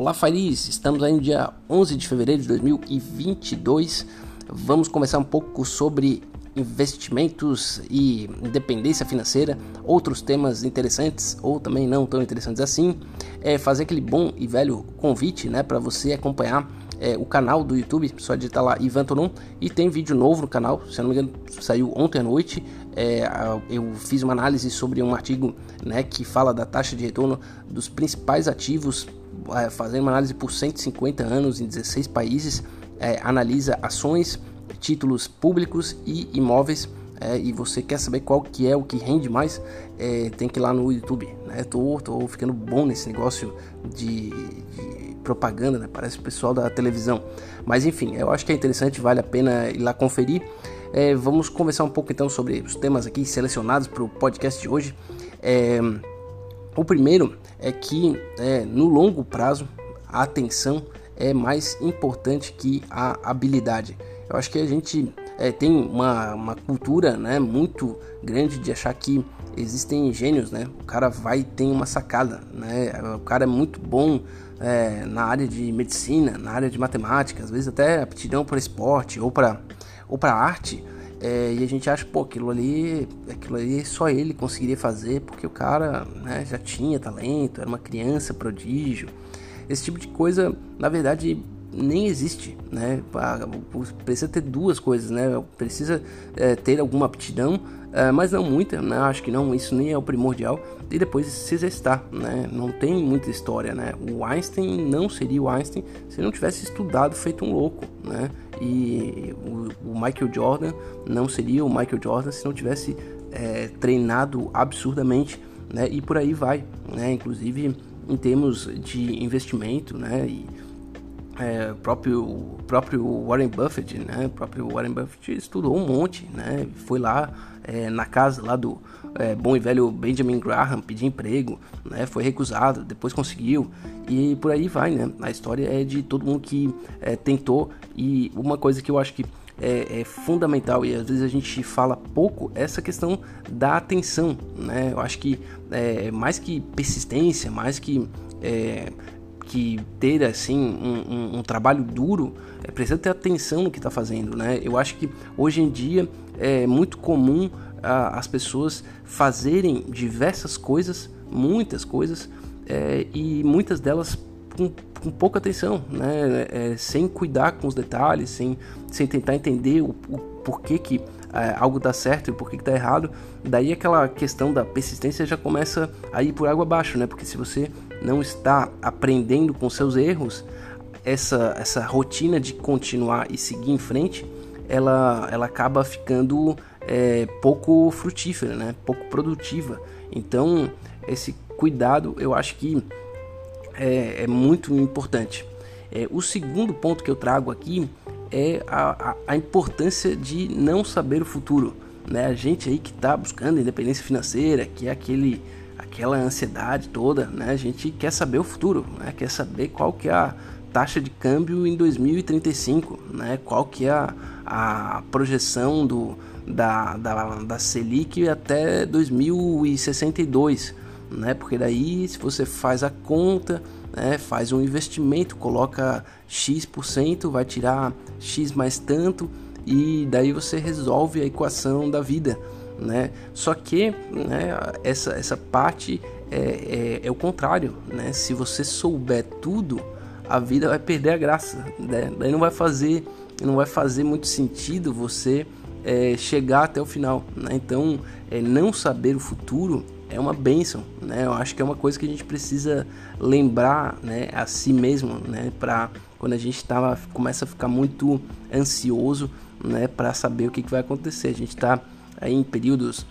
Olá, Fariz! Estamos aí no dia 11 de fevereiro de 2022. Vamos conversar um pouco sobre investimentos e independência financeira, outros temas interessantes ou também não tão interessantes assim. É fazer aquele bom e velho convite né, para você acompanhar é, o canal do YouTube, só digitar lá Ivan Tonon e tem vídeo novo no canal, se eu não me engano saiu ontem à noite, é, eu fiz uma análise sobre um artigo né, que fala da taxa de retorno dos principais ativos, fazendo uma análise por 150 anos em 16 países, é, analisa ações, títulos públicos e imóveis, é, e você quer saber qual que é o que rende mais, é, tem que ir lá no YouTube. Né? Tô, tô ficando bom nesse negócio de, de propaganda, né? Parece o pessoal da televisão. Mas enfim, eu acho que é interessante, vale a pena ir lá conferir. É, vamos conversar um pouco então sobre os temas aqui selecionados para o podcast de hoje. É, o primeiro é que é, no longo prazo a atenção é mais importante que a habilidade. Eu acho que a gente é, tem uma, uma cultura né, muito grande de achar que existem gênios, né? O cara vai tem uma sacada, né? O cara é muito bom é, na área de medicina, na área de matemática, às vezes até aptidão para esporte ou para ou para arte. É, e a gente acha, pô, aquilo ali, aquilo ali só ele conseguiria fazer porque o cara né, já tinha talento, era uma criança prodígio. Esse tipo de coisa, na verdade, nem existe, né? Precisa ter duas coisas, né? Precisa é, ter alguma aptidão Uh, mas não muita, né? Acho que não, isso nem é o primordial. E depois se exercitar, né? Não tem muita história, né? O Einstein não seria o Einstein se não tivesse estudado feito um louco, né? E o, o Michael Jordan não seria o Michael Jordan se não tivesse é, treinado absurdamente, né? E por aí vai, né? Inclusive em termos de investimento, né? E, é, próprio próprio Warren Buffett, né? O próprio Warren Buffett estudou um monte, né? Foi lá é, na casa lá do é, bom e velho Benjamin Graham pedir emprego, né? Foi recusado, depois conseguiu e por aí vai, né? A história é de todo mundo que é, tentou e uma coisa que eu acho que é, é, fundamental e às vezes a gente fala pouco essa questão da atenção, né? Eu acho que é, mais que persistência, mais que é, que ter assim um, um, um trabalho duro, é, precisa ter atenção no que está fazendo, né? Eu acho que hoje em dia é muito comum as pessoas fazerem diversas coisas, muitas coisas, é, e muitas delas com, com pouca atenção, né? É, sem cuidar com os detalhes, sem, sem tentar entender o, o porquê que é, algo dá certo e porquê que está errado. Daí aquela questão da persistência já começa a ir por água abaixo, né? Porque se você não está aprendendo com seus erros, essa, essa rotina de continuar e seguir em frente, ela, ela acaba ficando é, pouco frutífera, né? pouco produtiva. Então, esse cuidado eu acho que é, é muito importante. É, o segundo ponto que eu trago aqui é a, a, a importância de não saber o futuro. Né? A gente aí que está buscando independência financeira, que é aquele aquela ansiedade toda, né? A gente quer saber o futuro, né? Quer saber qual que é a taxa de câmbio em 2035, né? Qual que é a, a projeção do, da, da, da Selic até 2062, né? Porque daí se você faz a conta, né? faz um investimento, coloca X%, vai tirar X mais tanto e daí você resolve a equação da vida, né? Só que né, essa, essa parte é, é, é, o contrário, né? Se você souber tudo, a vida vai perder a graça, né? Daí não vai fazer, não vai fazer muito sentido você é, chegar até o final, né? Então, é, não saber o futuro é uma benção, né? Eu acho que é uma coisa que a gente precisa lembrar, né, a si mesmo, né, para quando a gente tava, começa a ficar muito ansioso, né, para saber o que, que vai acontecer. A gente está aí em períodos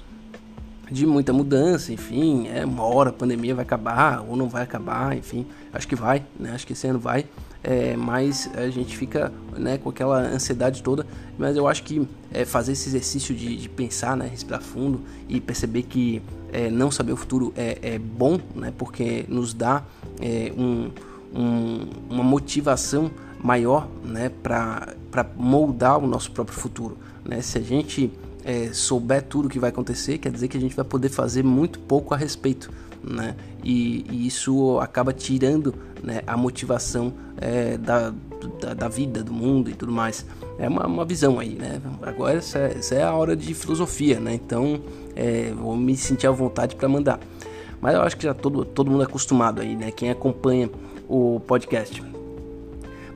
de muita mudança, enfim, é uma hora a pandemia vai acabar ou não vai acabar, enfim, acho que vai, né? Acho que esse ano vai, é, mas a gente fica né, com aquela ansiedade toda, mas eu acho que é, fazer esse exercício de, de, pensar, né, respirar fundo e perceber que é, não saber o futuro é, é bom, né? Porque nos dá é, um, um, uma motivação maior, né, para moldar o nosso próprio futuro, né? Se a gente é, souber tudo o que vai acontecer, quer dizer que a gente vai poder fazer muito pouco a respeito, né? E, e isso acaba tirando né, a motivação é, da, da, da, vida, do mundo e tudo mais. É uma, uma visão aí, né? Agora essa, essa, é a hora de filosofia, né? Então é, vou me sentir à vontade para mandar. Mas eu acho que já todo, todo mundo é acostumado aí, né? Quem acompanha o podcast.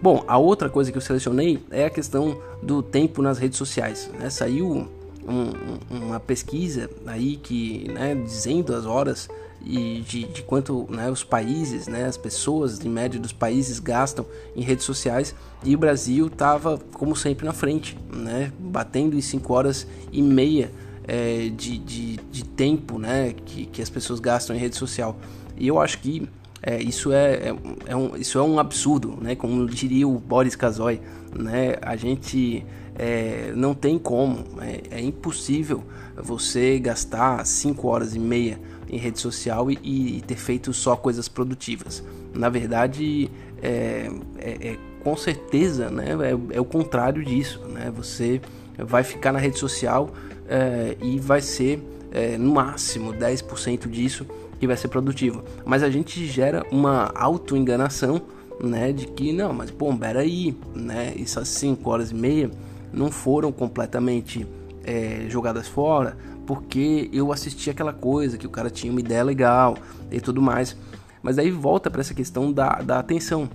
Bom, a outra coisa que eu selecionei é a questão do tempo nas redes sociais. Né? Saiu um, uma pesquisa aí que, né, dizendo as horas e de, de quanto né, os países, né, as pessoas em média dos países gastam em redes sociais e o Brasil estava como sempre na frente, né, batendo em 5 horas e meia é, de, de, de, tempo né, que, que as pessoas gastam em rede social. E eu acho que é, isso, é, é, é, um, isso é um absurdo, né, como diria o Boris Kazoy. Né, a gente é, não tem como, é, é impossível você gastar 5 horas e meia em rede social e, e, ter feito só coisas produtivas. Na verdade, é, é, é com certeza né, é, é, o contrário disso. Né? Você vai ficar na rede social é, e vai ser é, no máximo 10% disso que vai ser produtivo. Mas a gente gera uma auto-enganação né, de que não, mas pô, peraí, né, essas 5 horas e meia não foram completamente é, jogadas fora porque eu assisti aquela coisa que o cara tinha uma ideia legal e tudo mais. Mas aí volta para essa questão da, da atenção.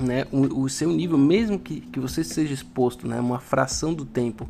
Né? O, o, seu nível, mesmo que, que você seja exposto né, uma fração do tempo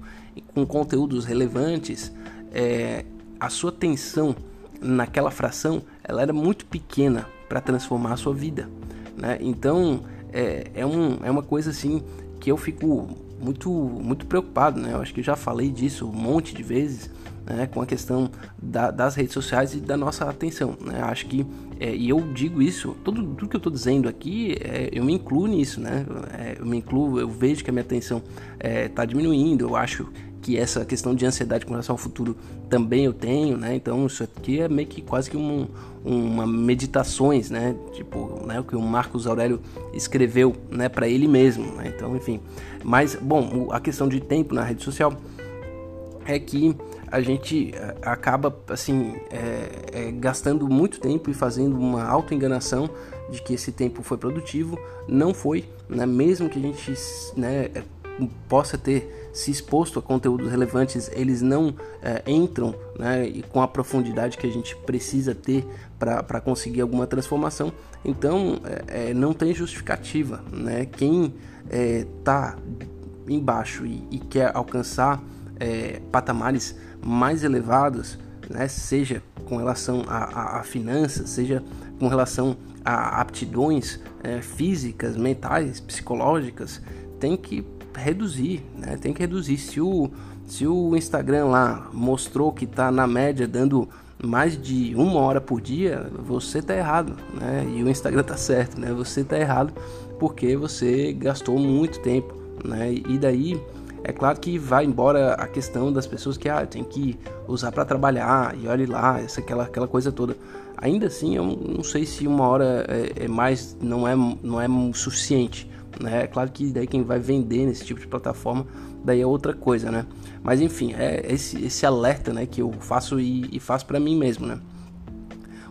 com conteúdos relevantes, é, a sua atenção naquela fração ela era muito pequena para transformar a sua vida. Né? Então é, é, um, é uma coisa assim que eu fico muito, muito preocupado. Né? Eu acho que já falei disso um monte de vezes né, com a questão da, das redes sociais e da nossa atenção. Né? Acho que, é, e eu digo isso, tudo, tudo que eu estou dizendo aqui, é, eu me incluo nisso, né? É, eu me incluo, eu vejo que a minha atenção está é, diminuindo, eu acho que essa questão de ansiedade com relação ao futuro também eu tenho, né? Então isso aqui é meio que quase que um, uma meditações, né? Tipo, né? O que o Marcos Aurélio escreveu, né? Para ele mesmo, né? Então, enfim. Mas, bom, a questão de tempo na rede social é que a gente eh, acaba assim é, é, gastando muito tempo e fazendo uma auto-enganação de que esse tempo foi produtivo, não foi, né? mesmo que a gente né, possa ter se exposto a conteúdos relevantes, eles não é, entram né, com a profundidade que a gente precisa ter para conseguir alguma transformação. Então, é, não tem justificativa. Né? Quem está embaixo e, e, quer alcançar patamares mais elevados, né, seja com relação a, a, a finanças, seja com relação a aptidões é, físicas, mentais, psicológicas, tem que reduzir, né? Tem que reduzir. Se o, se o Instagram lá mostrou que está na média dando mais de uma hora por dia, você está errado, né? E o Instagram está certo, né? Você está errado porque você gastou muito tempo, né? E daí é claro que vai embora a questão das pessoas que ah, tem que usar para trabalhar e olhe lá, essa aquela, aquela coisa toda. Ainda assim, eu não sei se uma hora é, é mais não é não é suficiente, né? É claro que daí quem vai vender nesse tipo de plataforma daí é outra coisa, né? Mas enfim, é esse, esse alerta, né, que eu faço e, e faço para mim mesmo, né?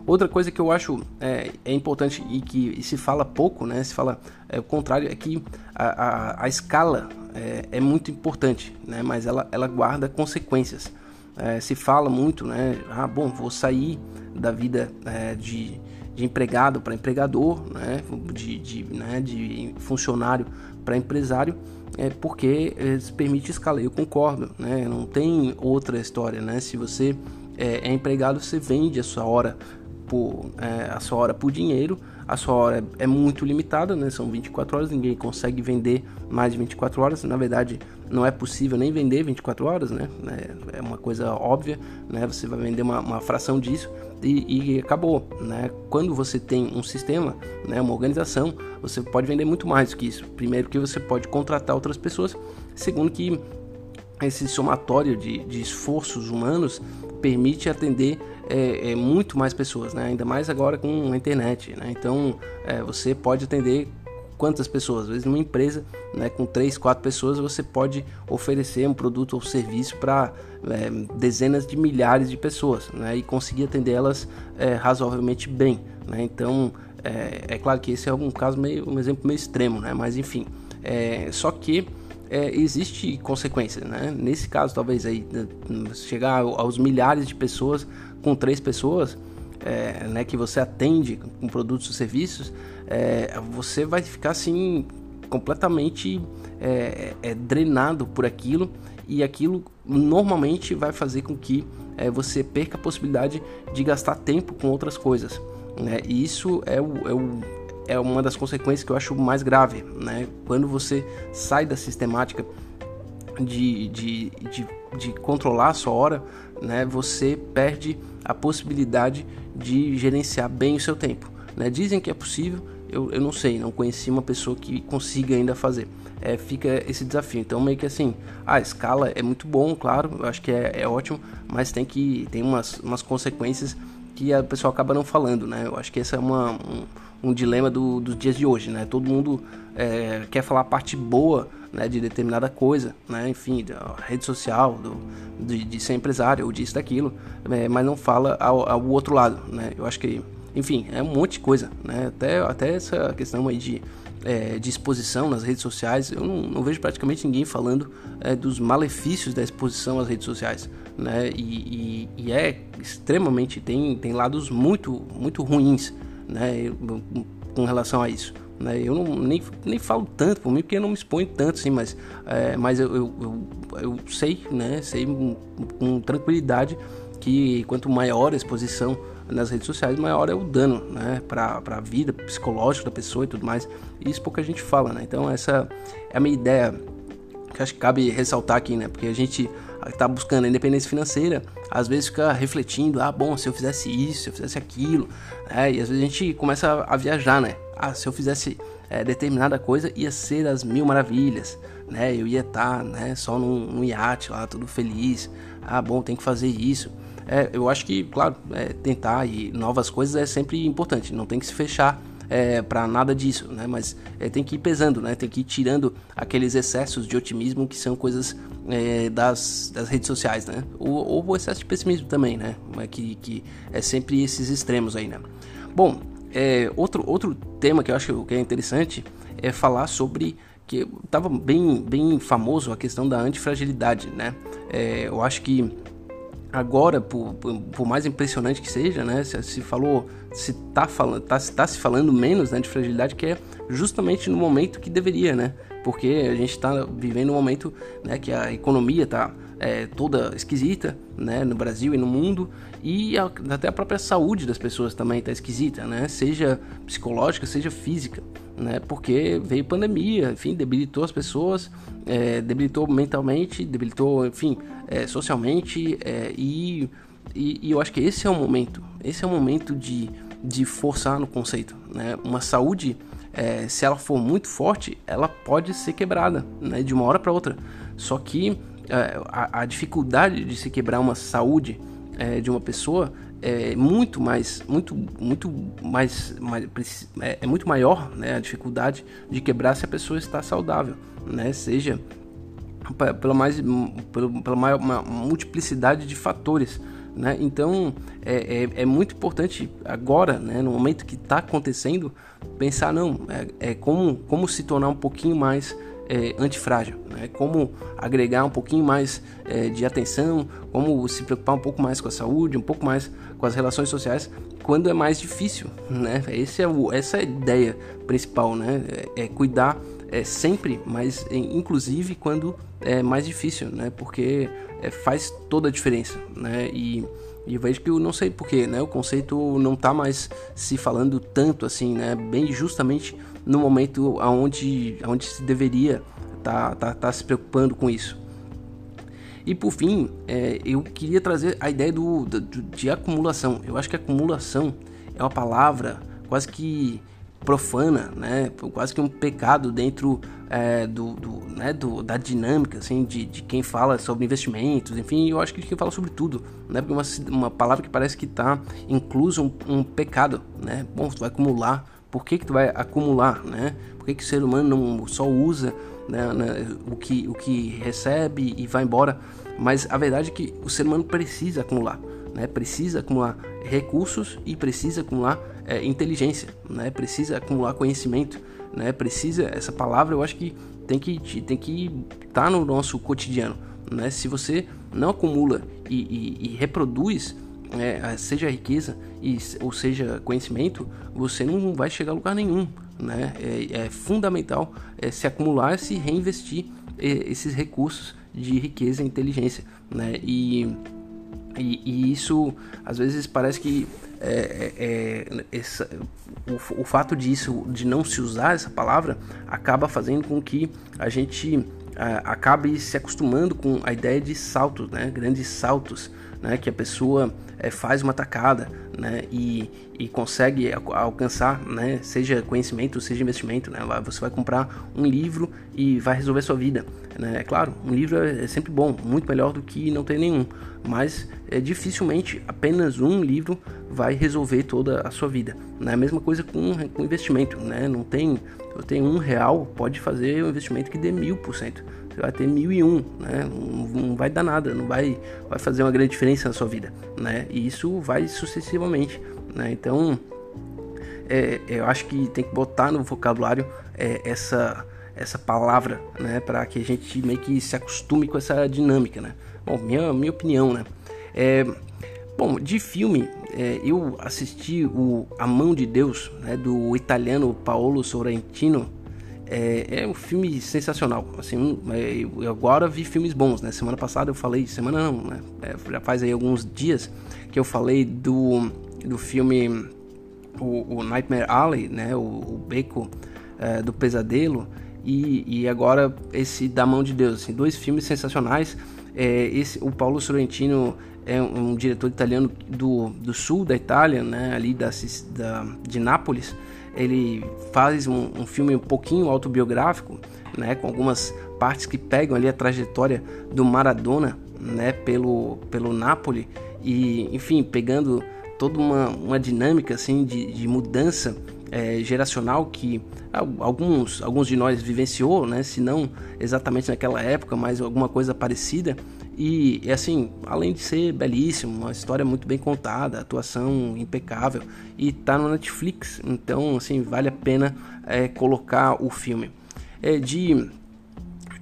Outra coisa que eu acho é, é importante e que e se fala pouco, né? Se fala é, o contrário, é que a, a, a escala é, é, muito importante, né? Mas ela, ela guarda consequências. É, se fala muito, né? Ah, bom, vou sair da vida é, de, de empregado para empregador, né? De, de, né? de funcionário para empresário, é porque é, se permite escalar. Eu concordo, né? Não tem outra história, né? Se você é, é empregado, você vende a sua hora por é, a sua hora por dinheiro. A sua hora é, muito limitada, né? São 24 horas, ninguém consegue vender mais de 24 horas. Na verdade, não é possível nem vender 24 horas, né? É, é uma coisa óbvia, né? Você vai vender uma, uma fração disso e, e, acabou, né? Quando você tem um sistema, né? Uma organização, você pode vender muito mais do que isso. Primeiro que você pode contratar outras pessoas. Segundo que esse somatório de, de esforços humanos permite atender é, é, muito mais pessoas, né? ainda mais agora com a internet. Né? Então é, você pode atender quantas pessoas? Às vezes numa empresa, né, com três, quatro pessoas, você pode oferecer um produto ou serviço para é, dezenas de milhares de pessoas, né, e conseguir atender elas é, razoavelmente bem, né? Então, é, é, claro que esse é um caso meio, um exemplo meio extremo, né? Mas enfim, é, só que é, existe consequência, né? Nesse caso, talvez aí chegar aos milhares de pessoas com três pessoas, é, né, que você atende com produtos ou serviços, é, você vai ficar assim completamente é, é, drenado por aquilo e aquilo normalmente vai fazer com que é, você perca a possibilidade de gastar tempo com outras coisas. Né? E isso é, o, é, o, é uma das consequências que eu acho mais grave. Né? Quando você sai da sistemática de, de, de, de controlar a sua hora, né? você perde a possibilidade de gerenciar bem o seu tempo. Né? Dizem que é possível, eu, eu não sei, não conheci uma pessoa que consiga ainda fazer. É, fica esse desafio. Então, meio que assim, a escala é muito bom, claro, eu acho que é, é ótimo, mas tem que tem umas, umas consequências que a pessoa acaba não falando, né? Eu acho que esse é uma, um, um dilema do, dos dias de hoje, né? Todo mundo é, quer falar a parte boa né, de determinada coisa, né? Enfim, da rede social, do, de, de ser empresário ou disso, daquilo, é, mas não fala ao, ao outro lado, né? Eu acho que enfim, é um monte de coisa, né? Até, até essa questão aí de, é, de exposição nas redes sociais, eu não, não vejo praticamente ninguém falando é, dos malefícios da exposição às redes sociais, né? E, e, e, é extremamente, tem, tem lados muito, muito ruins, né? Com relação a isso. Né? Eu não, nem, nem falo tanto por mim, porque eu não me exponho tanto, assim, mas, é, mas eu, eu, eu, sei, né? Sei com tranquilidade que quanto maior a exposição nas redes sociais, maior é o dano, né, para a vida psicológica da pessoa e tudo mais. E isso pouca gente fala, né? Então essa é a minha ideia que acho que cabe ressaltar aqui, né? Porque a gente está buscando a independência financeira, às vezes fica refletindo, ah, bom, se eu fizesse isso, se eu fizesse aquilo, né? E às vezes a gente começa a viajar, né? Ah, se eu fizesse é, determinada coisa, ia ser as mil maravilhas, né? Eu ia estar, tá, né, só num, num iate lá, tudo feliz. Ah, bom, tem que fazer isso. É, eu acho que, claro, é, tentar e novas coisas é sempre importante, não tem que se fechar é, para nada disso, né? Mas é, tem que ir pesando, né? Tem que ir tirando aqueles excessos de otimismo que são coisas é, das, das redes sociais, né? Ou, ou, o excesso de pessimismo também, né? Que, que é sempre esses extremos aí, né? Bom, é, outro, outro tema que eu acho que é interessante é falar sobre que estava bem, bem famoso a questão da antifragilidade, né? É, eu acho que agora, por, por, por, mais impressionante que seja, né, se, se falou, se tá falando, tá, tá se falando menos né, de fragilidade, que é justamente no momento que deveria, né? Porque a gente está vivendo um momento, né, que a economia está é, toda esquisita, né, no Brasil e no mundo, e a, até a própria saúde das pessoas também está esquisita, né? Seja psicológica, seja física né? Porque veio pandemia, enfim, debilitou as pessoas, é, debilitou mentalmente, debilitou, enfim, é, socialmente é, e, e, e, eu acho que esse é o momento, esse é o momento de, de forçar no conceito, né? Uma saúde, é, se ela for muito forte, ela pode ser quebrada, né? De uma hora para outra. Só que é, a, a, dificuldade de se quebrar uma saúde é, de uma pessoa é muito mais, muito, muito mais, mais é, é, muito maior, né, a dificuldade de quebrar se a pessoa está saudável, né, seja pela mais, pela, pela maior uma multiplicidade de fatores, né, então é, é, é, muito importante agora, né, no momento que está acontecendo, pensar não, é, é como, como se tornar um pouquinho mais é, antifrágil, né? como agregar um pouquinho mais é, de atenção, como se preocupar um pouco mais com a saúde, um pouco mais com as relações sociais, quando é mais difícil, né? Esse é o, essa é a ideia principal, né? É, é cuidar é, sempre, mas inclusive quando é mais difícil, né? Porque é, faz toda a diferença, né? E, e vejo que eu não sei porquê, né? O conceito não está mais se falando tanto assim, né? Bem justamente no momento onde, onde se deveria tá, tá, tá se preocupando com isso. E por fim, é, eu queria trazer a ideia do, do, de acumulação. Eu acho que acumulação é uma palavra quase que profana, né? quase que um pecado dentro é, do, do, né? do, da dinâmica assim, de, de quem fala sobre investimentos, enfim, eu acho que quem fala sobre tudo, né? Uma, uma palavra que parece que está incluso um, um, pecado, né? Bom, tu vai acumular Por que, que tu vai acumular, né? Por que, que o ser humano não só usa né, né, o, que, o que recebe e vai embora? Mas a verdade é que o ser humano precisa acumular, né? Precisa acumular recursos e precisa acumular é, inteligência, né? Precisa acumular conhecimento, né? Precisa essa palavra eu acho que tem que tem que estar tá no nosso cotidiano, né? Se você não acumula e, e, e reproduz é, seja riqueza e, ou seja conhecimento, você não vai chegar a lugar nenhum. Né? É, é fundamental é, se acumular, se reinvestir é, esses recursos de riqueza e inteligência. Né? E, e, e isso às vezes parece que é, é, essa, o, o, fato disso, de não se usar essa palavra, acaba fazendo com que a gente acabe se acostumando com a ideia de saltos, né? grandes saltos né, que a pessoa é, faz uma tacada né, e, e consegue alcançar, né, seja conhecimento, seja investimento. Né, você vai comprar um livro e vai resolver sua vida. Né? É claro, um livro é, é sempre bom, muito melhor do que não ter nenhum, mas é, dificilmente apenas um livro vai resolver toda a sua vida. Né? A mesma coisa com, com investimento. Né? Não tem, eu tenho um real, pode fazer um investimento que dê mil por cento você vai ter mil e um, né? Não, não, vai dar nada, não vai, vai fazer uma grande diferença na sua vida, né? E isso vai sucessivamente, né? Então, é, eu acho que tem que botar no vocabulário é, essa essa palavra, né? Para que a gente meio que se acostume com essa dinâmica, né? Bom, minha, minha opinião, né? É, bom, de filme, é, eu assisti o A Mão de Deus, né? Do italiano Paolo Sorrentino, é, é, um filme sensacional. Assim, é, eu agora vi filmes bons, né? Semana passada eu falei, semana não, né? É, já faz aí alguns dias que eu falei do, do filme o, o Nightmare Alley, né? O, o Beco é, do Pesadelo e, e, agora esse da Mão de Deus, assim, dois filmes sensacionais. É, esse, o Paulo Sorrentino é um, um, diretor italiano do, do sul da Itália, né? Ali da, da de Nápoles ele faz um, um filme um pouquinho autobiográfico, né, com algumas partes que pegam ali a trajetória do Maradona, né, pelo pelo Napoli e, enfim, pegando toda uma, uma dinâmica assim de, de mudança é, geracional que alguns alguns de nós vivenciou, né, se não exatamente naquela época, mas alguma coisa parecida e, assim, além de ser belíssimo, uma história muito bem contada, atuação impecável e tá no Netflix, então assim vale a pena é, colocar o filme. É, de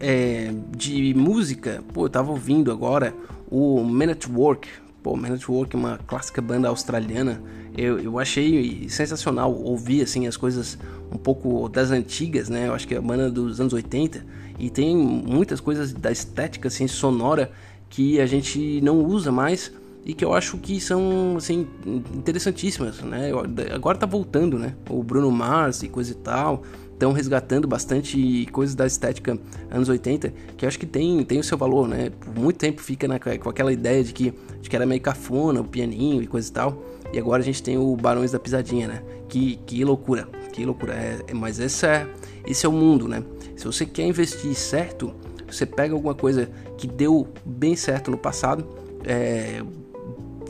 é, de música, pô, eu tava ouvindo agora o Man at Work. Pô, Man at Work é uma clássica banda australiana. Eu, eu achei sensacional ouvir assim as coisas um pouco das antigas, né? Eu acho que é a banda dos anos 80 e tem muitas coisas da estética assim sonora que a gente não usa mais e que eu acho que são assim interessantíssimas, né? Agora tá voltando, né? O Bruno Mars e coisa e tal estão resgatando bastante coisas da estética anos 80 que acho que tem, tem o seu valor, né? Por muito tempo fica na, com aquela ideia de que, de que era meio cafona, o pianinho e coisa e tal. E agora a gente tem o Barões da Pisadinha, né? Que, que loucura, que loucura. É, mas esse é, esse é o mundo, né? Se você quer investir certo, você pega alguma coisa que deu bem certo no passado, é,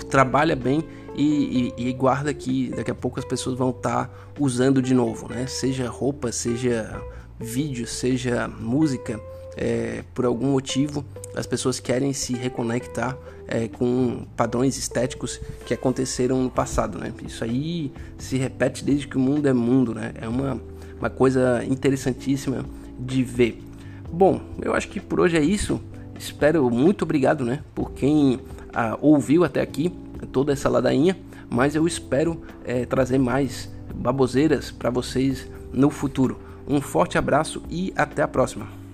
trabalha bem e, e, e, guarda que daqui a pouco as pessoas vão estar tá usando de novo, né? Seja roupa, seja vídeo, seja música, é, por algum motivo as pessoas querem se reconectar é, com padrões estéticos que aconteceram no passado, né? Isso aí se repete desde que o mundo é mundo, né? É uma, uma coisa interessantíssima de ver. Bom, eu acho que por hoje é isso. Espero muito obrigado, né, por quem ah, ouviu até aqui toda essa ladainha. Mas eu espero é, trazer mais baboseiras para vocês no futuro. Um forte abraço e até a próxima.